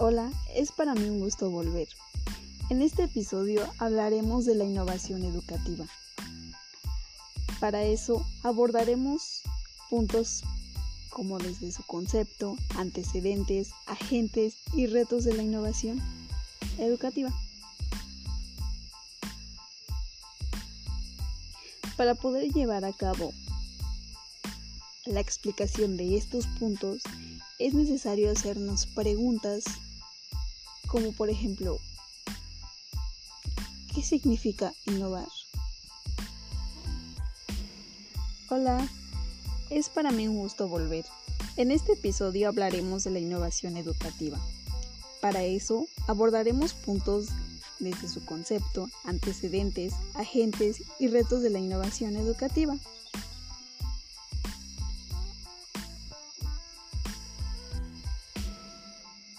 Hola, es para mí un gusto volver. En este episodio hablaremos de la innovación educativa. Para eso abordaremos puntos como desde su concepto, antecedentes, agentes y retos de la innovación educativa. Para poder llevar a cabo la explicación de estos puntos, es necesario hacernos preguntas como por ejemplo, ¿qué significa innovar? Hola, es para mí un gusto volver. En este episodio hablaremos de la innovación educativa. Para eso abordaremos puntos desde su concepto, antecedentes, agentes y retos de la innovación educativa.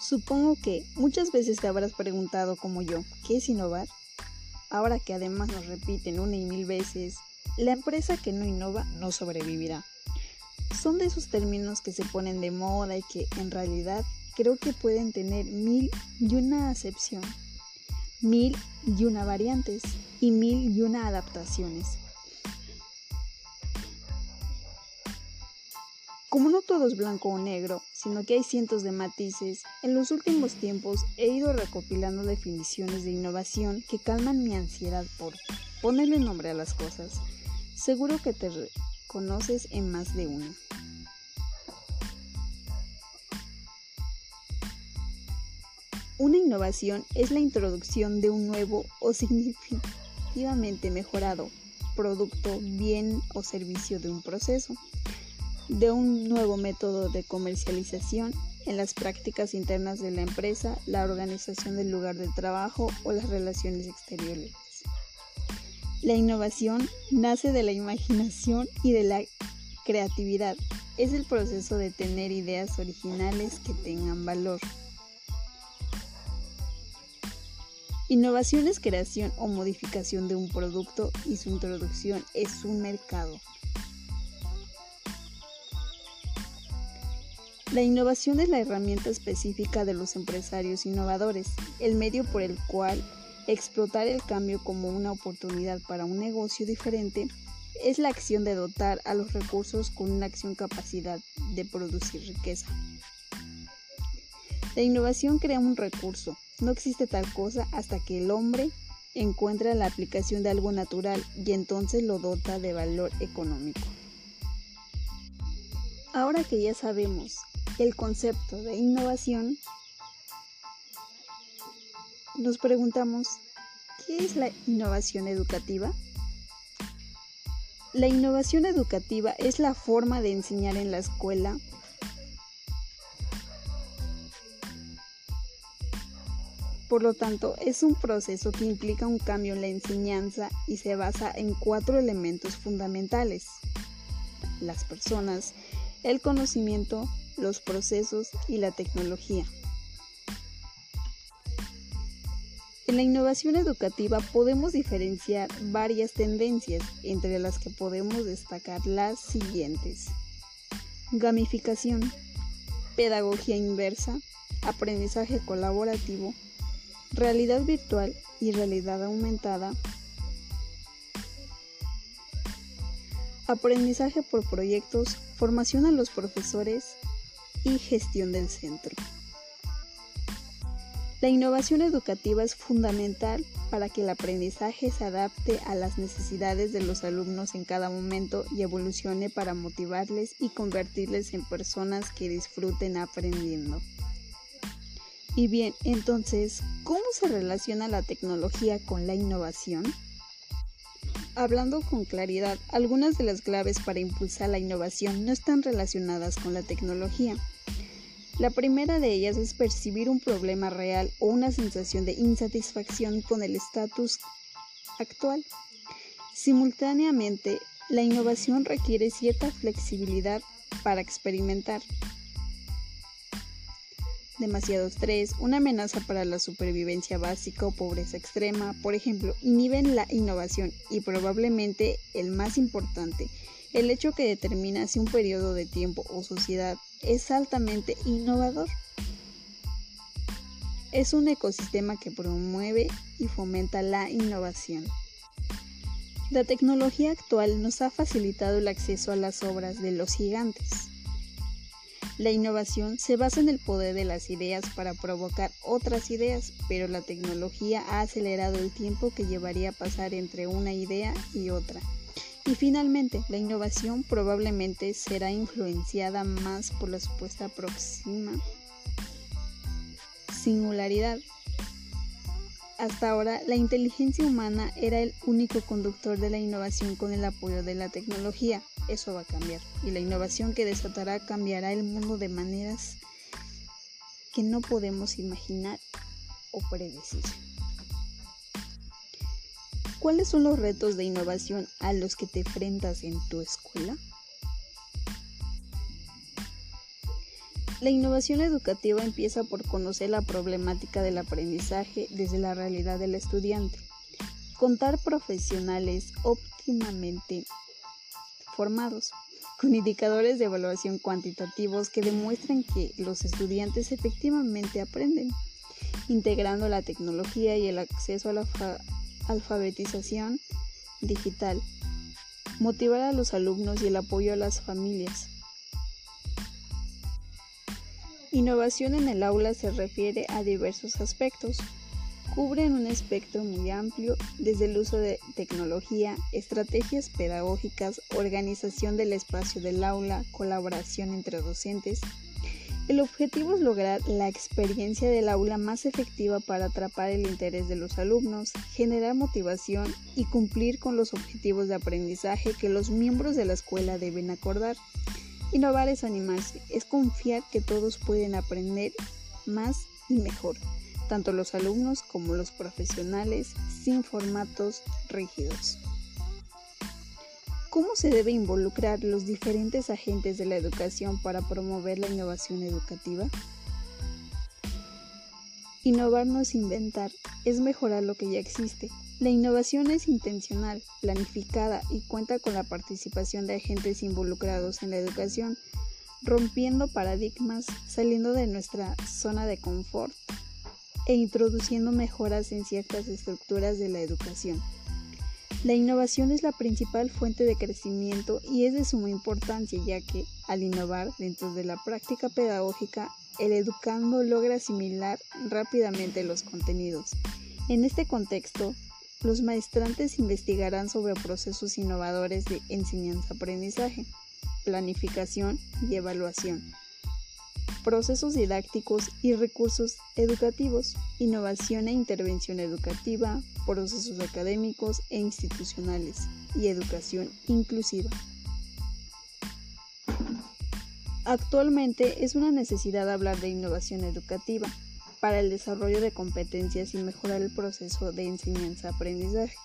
Supongo que muchas veces te habrás preguntado como yo, ¿qué es innovar? Ahora que además nos repiten una y mil veces, la empresa que no innova no sobrevivirá. Son de esos términos que se ponen de moda y que en realidad creo que pueden tener mil y una acepción, mil y una variantes y mil y una adaptaciones. Como no todo es blanco o negro, sino que hay cientos de matices, en los últimos tiempos he ido recopilando definiciones de innovación que calman mi ansiedad por ponerle nombre a las cosas. Seguro que te conoces en más de una. Una innovación es la introducción de un nuevo o significativamente mejorado producto, bien o servicio de un proceso de un nuevo método de comercialización en las prácticas internas de la empresa, la organización del lugar de trabajo o las relaciones exteriores. La innovación nace de la imaginación y de la creatividad. Es el proceso de tener ideas originales que tengan valor. Innovación es creación o modificación de un producto y su introducción es un mercado. La innovación es la herramienta específica de los empresarios innovadores, el medio por el cual explotar el cambio como una oportunidad para un negocio diferente es la acción de dotar a los recursos con una acción capacidad de producir riqueza. La innovación crea un recurso. No existe tal cosa hasta que el hombre encuentra la aplicación de algo natural y entonces lo dota de valor económico. Ahora que ya sabemos el concepto de innovación, nos preguntamos, ¿qué es la innovación educativa? La innovación educativa es la forma de enseñar en la escuela Por lo tanto, es un proceso que implica un cambio en la enseñanza y se basa en cuatro elementos fundamentales. Las personas, el conocimiento, los procesos y la tecnología. En la innovación educativa podemos diferenciar varias tendencias, entre las que podemos destacar las siguientes. Gamificación, pedagogía inversa, aprendizaje colaborativo, realidad virtual y realidad aumentada, aprendizaje por proyectos, formación a los profesores, y gestión del centro. La innovación educativa es fundamental para que el aprendizaje se adapte a las necesidades de los alumnos en cada momento y evolucione para motivarles y convertirles en personas que disfruten aprendiendo. Y bien, entonces, ¿cómo se relaciona la tecnología con la innovación? Hablando con claridad, algunas de las claves para impulsar la innovación no están relacionadas con la tecnología. La primera de ellas es percibir un problema real o una sensación de insatisfacción con el estatus actual. Simultáneamente, la innovación requiere cierta flexibilidad para experimentar, demasiado estrés, una amenaza para la supervivencia básica o pobreza extrema, por ejemplo, inhiben la innovación y probablemente el más importante, el hecho que determina si un periodo de tiempo o sociedad es altamente innovador. es un ecosistema que promueve y fomenta la innovación. La tecnología actual nos ha facilitado el acceso a las obras de los gigantes. La innovación se basa en el poder de las ideas para provocar otras ideas, pero la tecnología ha acelerado el tiempo que llevaría a pasar entre una idea y otra. Y finalmente, la innovación probablemente será influenciada más por la supuesta próxima singularidad. Hasta ahora, la inteligencia humana era el único conductor de la innovación con el apoyo de la tecnología. Eso va a cambiar. Y la innovación que desatará cambiará el mundo de maneras que no podemos imaginar o predecir. ¿Cuáles son los retos de innovación a los que te enfrentas en tu escuela? La innovación educativa empieza por conocer la problemática del aprendizaje desde la realidad del estudiante, contar profesionales óptimamente formados, con indicadores de evaluación cuantitativos que demuestren que los estudiantes efectivamente aprenden, integrando la tecnología y el acceso a la alfabetización digital, motivar a los alumnos y el apoyo a las familias, Innovación en el aula se refiere a diversos aspectos. Cubren un espectro muy amplio, desde el uso de tecnología, estrategias pedagógicas, organización del espacio del aula, colaboración entre docentes. El objetivo es lograr la experiencia del aula más efectiva para atrapar el interés de los alumnos, generar motivación y cumplir con los objetivos de aprendizaje que los miembros de la escuela deben acordar. Innovar es animarse, es confiar que todos pueden aprender más y mejor, tanto los alumnos como los profesionales, sin formatos rígidos. ¿Cómo se debe involucrar los diferentes agentes de la educación para promover la innovación educativa? Innovar no es inventar, es mejorar lo que ya existe, la innovación es intencional, planificada y cuenta con la participación de agentes involucrados en la educación, rompiendo paradigmas, saliendo de nuestra zona de confort e introduciendo mejoras en ciertas estructuras de la educación. La innovación es la principal fuente de crecimiento y es de suma importancia ya que, al innovar dentro de la práctica pedagógica, el educando logra asimilar rápidamente los contenidos. En este contexto, los maestrantes investigarán sobre procesos innovadores de enseñanza-aprendizaje, planificación y evaluación, procesos didácticos y recursos educativos, innovación e intervención educativa, procesos académicos e institucionales y educación inclusiva. Actualmente es una necesidad hablar de innovación educativa para el desarrollo de competencias y mejorar el proceso de enseñanza-aprendizaje,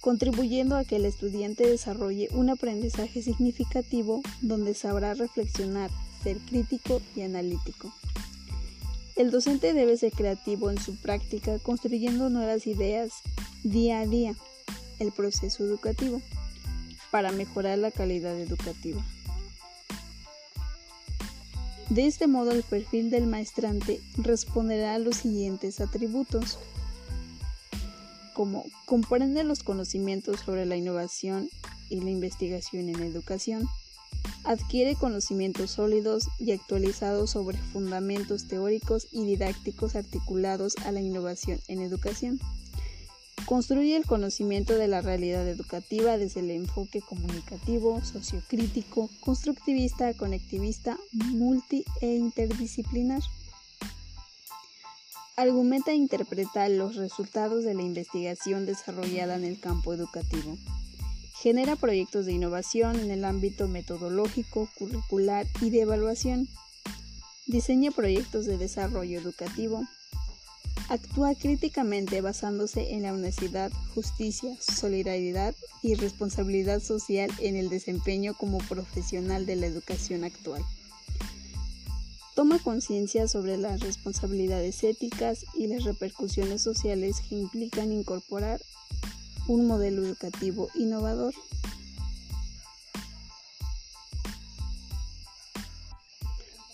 contribuyendo a que el estudiante desarrolle un aprendizaje significativo donde sabrá reflexionar, crítico y analítico. El docente debe ser creativo en su práctica, construyendo nuevas ideas día a día, el proceso educativo, para mejorar la calidad educativa. De este modo el perfil del maestrante responderá a los siguientes atributos, como comprende los conocimientos sobre la innovación y la investigación en educación, adquiere conocimientos sólidos y actualizados sobre fundamentos teóricos y didácticos articulados a la innovación en educación, Construye el conocimiento de la realidad educativa desde el enfoque comunicativo, sociocrítico, constructivista, conectivista, multi e interdisciplinar. Argumenta e interpreta los resultados de la investigación desarrollada en el campo educativo. Genera proyectos de innovación en el ámbito metodológico, curricular y de evaluación. Diseña proyectos de desarrollo educativo, Actúa críticamente basándose en la honestidad, justicia, solidaridad y responsabilidad social en el desempeño como profesional de la educación actual. Toma conciencia sobre las responsabilidades éticas y las repercusiones sociales que implican incorporar un modelo educativo innovador.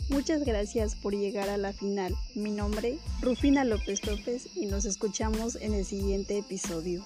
Muchas gracias por llegar a la final. Mi nombre, Rufina López López, y nos escuchamos en el siguiente episodio.